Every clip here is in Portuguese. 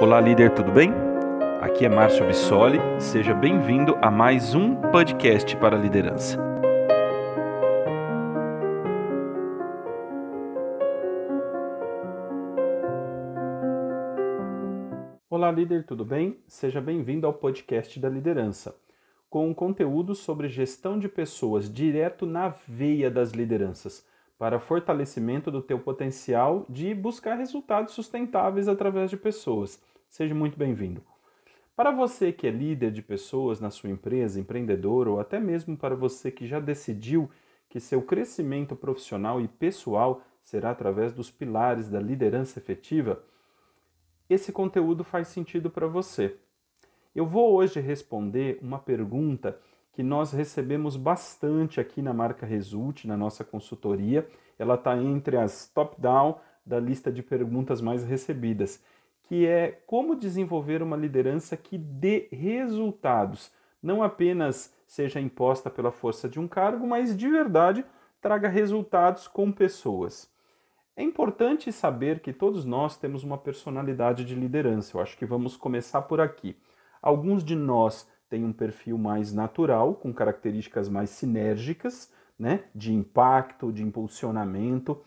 Olá, líder, tudo bem? Aqui é Márcio Bissoli, seja bem-vindo a mais um podcast para a liderança. Olá, líder, tudo bem? Seja bem-vindo ao podcast da liderança, com um conteúdo sobre gestão de pessoas direto na veia das lideranças para fortalecimento do teu potencial de buscar resultados sustentáveis através de pessoas. Seja muito bem-vindo. Para você que é líder de pessoas na sua empresa, empreendedor ou até mesmo para você que já decidiu que seu crescimento profissional e pessoal será através dos pilares da liderança efetiva, esse conteúdo faz sentido para você. Eu vou hoje responder uma pergunta que nós recebemos bastante aqui na marca Result, na nossa consultoria. Ela está entre as top-down da lista de perguntas mais recebidas, que é como desenvolver uma liderança que dê resultados, não apenas seja imposta pela força de um cargo, mas de verdade traga resultados com pessoas. É importante saber que todos nós temos uma personalidade de liderança. Eu acho que vamos começar por aqui. Alguns de nós tem um perfil mais natural, com características mais sinérgicas, né, de impacto, de impulsionamento,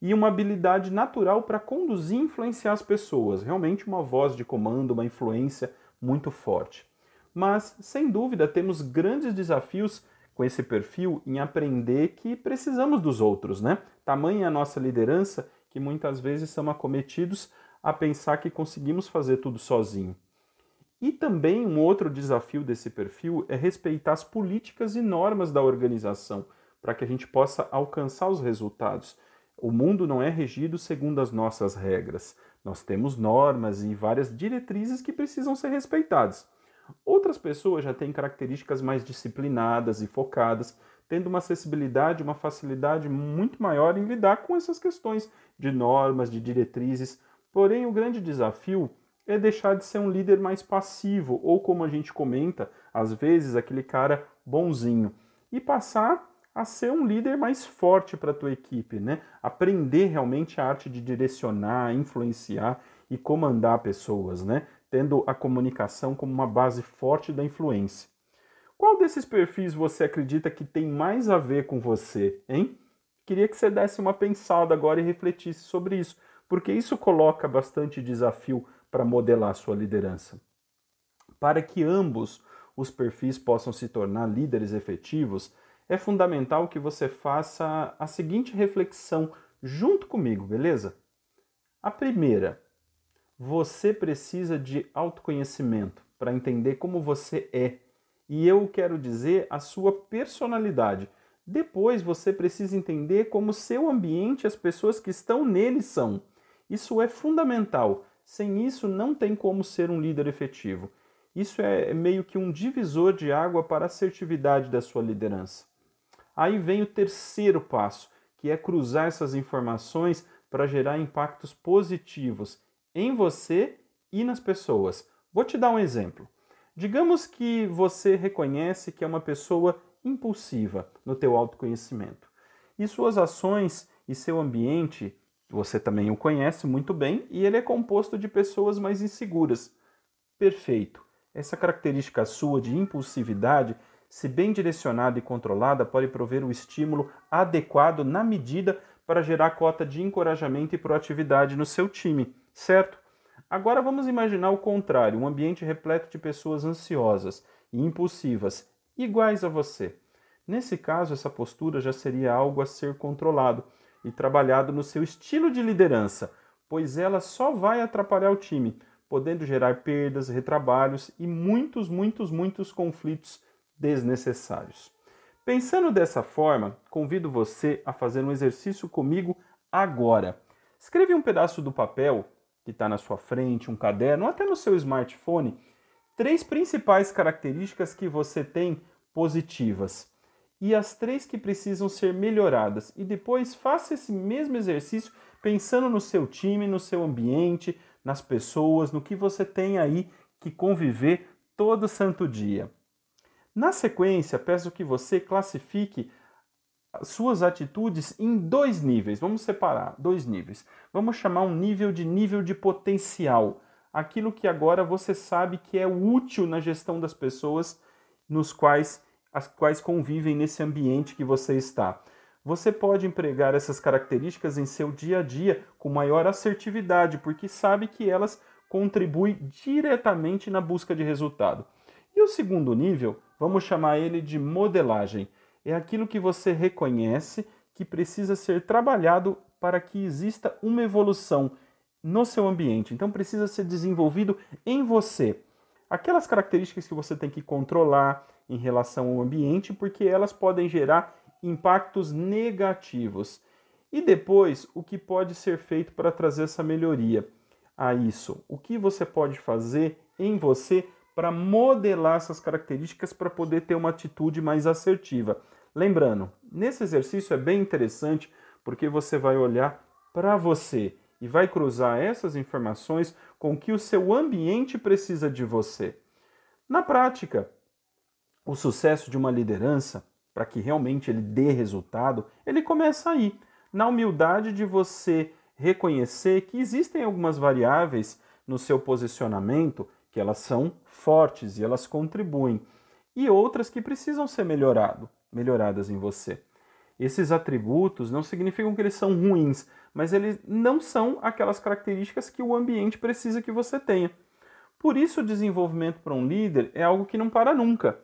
e uma habilidade natural para conduzir e influenciar as pessoas, realmente uma voz de comando, uma influência muito forte. Mas, sem dúvida, temos grandes desafios com esse perfil em aprender que precisamos dos outros, né? Tamanha a nossa liderança que muitas vezes somos acometidos a pensar que conseguimos fazer tudo sozinho. E também um outro desafio desse perfil é respeitar as políticas e normas da organização, para que a gente possa alcançar os resultados. O mundo não é regido segundo as nossas regras. Nós temos normas e várias diretrizes que precisam ser respeitadas. Outras pessoas já têm características mais disciplinadas e focadas, tendo uma acessibilidade, uma facilidade muito maior em lidar com essas questões de normas, de diretrizes. Porém, o grande desafio é deixar de ser um líder mais passivo, ou como a gente comenta, às vezes, aquele cara bonzinho, e passar a ser um líder mais forte para a tua equipe, né? Aprender realmente a arte de direcionar, influenciar e comandar pessoas, né? Tendo a comunicação como uma base forte da influência. Qual desses perfis você acredita que tem mais a ver com você, hein? Queria que você desse uma pensada agora e refletisse sobre isso, porque isso coloca bastante desafio para modelar sua liderança. Para que ambos os perfis possam se tornar líderes efetivos, é fundamental que você faça a seguinte reflexão junto comigo, beleza? A primeira, você precisa de autoconhecimento para entender como você é. E eu quero dizer a sua personalidade. Depois você precisa entender como seu ambiente as pessoas que estão nele são. Isso é fundamental sem isso, não tem como ser um líder efetivo. Isso é meio que um divisor de água para a assertividade da sua liderança. Aí vem o terceiro passo, que é cruzar essas informações para gerar impactos positivos em você e nas pessoas. Vou te dar um exemplo. Digamos que você reconhece que é uma pessoa impulsiva no teu autoconhecimento. E suas ações e seu ambiente você também o conhece muito bem e ele é composto de pessoas mais inseguras. Perfeito. Essa característica sua de impulsividade, se bem direcionada e controlada, pode prover um estímulo adequado na medida para gerar cota de encorajamento e proatividade no seu time, certo? Agora vamos imaginar o contrário, um ambiente repleto de pessoas ansiosas e impulsivas, iguais a você. Nesse caso, essa postura já seria algo a ser controlado e trabalhado no seu estilo de liderança, pois ela só vai atrapalhar o time, podendo gerar perdas, retrabalhos e muitos, muitos, muitos conflitos desnecessários. Pensando dessa forma, convido você a fazer um exercício comigo agora. Escreve um pedaço do papel que está na sua frente, um caderno, até no seu smartphone, três principais características que você tem positivas e as três que precisam ser melhoradas. E depois faça esse mesmo exercício pensando no seu time, no seu ambiente, nas pessoas, no que você tem aí que conviver todo santo dia. Na sequência, peço que você classifique suas atitudes em dois níveis. Vamos separar dois níveis. Vamos chamar um nível de nível de potencial. aquilo que agora você sabe que é útil na gestão das pessoas nos quais as quais convivem nesse ambiente que você está. Você pode empregar essas características em seu dia a dia com maior assertividade, porque sabe que elas contribuem diretamente na busca de resultado. E o segundo nível, vamos chamar ele de modelagem. É aquilo que você reconhece que precisa ser trabalhado para que exista uma evolução no seu ambiente. Então precisa ser desenvolvido em você. Aquelas características que você tem que controlar em relação ao ambiente, porque elas podem gerar impactos negativos. E depois, o que pode ser feito para trazer essa melhoria a isso? O que você pode fazer em você para modelar essas características para poder ter uma atitude mais assertiva? Lembrando, nesse exercício é bem interessante porque você vai olhar para você e vai cruzar essas informações com o que o seu ambiente precisa de você. Na prática, o sucesso de uma liderança, para que realmente ele dê resultado, ele começa aí, na humildade de você reconhecer que existem algumas variáveis no seu posicionamento que elas são fortes e elas contribuem, e outras que precisam ser melhorado, melhoradas em você. Esses atributos não significam que eles são ruins, mas eles não são aquelas características que o ambiente precisa que você tenha. Por isso, o desenvolvimento para um líder é algo que não para nunca.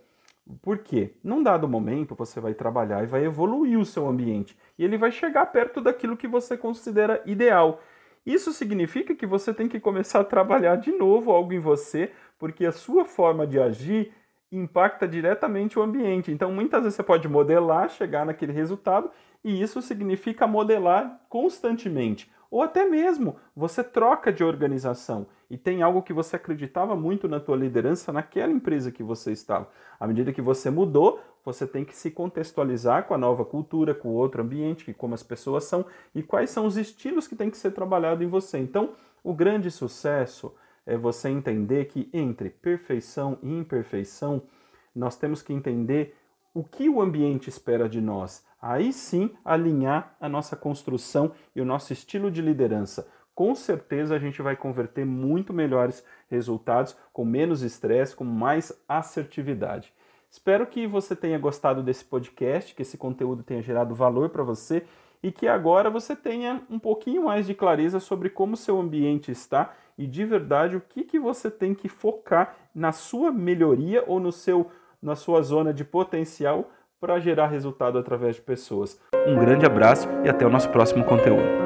Por quê? Num dado momento, você vai trabalhar e vai evoluir o seu ambiente, e ele vai chegar perto daquilo que você considera ideal. Isso significa que você tem que começar a trabalhar de novo algo em você, porque a sua forma de agir impacta diretamente o ambiente. Então, muitas vezes você pode modelar, chegar naquele resultado, e isso significa modelar constantemente. Ou até mesmo você troca de organização e tem algo que você acreditava muito na tua liderança naquela empresa que você estava. À medida que você mudou, você tem que se contextualizar com a nova cultura, com o outro ambiente, como as pessoas são e quais são os estilos que tem que ser trabalhado em você. Então, o grande sucesso é você entender que entre perfeição e imperfeição, nós temos que entender o que o ambiente espera de nós. Aí sim, alinhar a nossa construção e o nosso estilo de liderança. Com certeza a gente vai converter muito melhores resultados, com menos estresse, com mais assertividade. Espero que você tenha gostado desse podcast, que esse conteúdo tenha gerado valor para você e que agora você tenha um pouquinho mais de clareza sobre como seu ambiente está e de verdade o que, que você tem que focar na sua melhoria ou no seu, na sua zona de potencial para gerar resultado através de pessoas. Um grande abraço e até o nosso próximo conteúdo.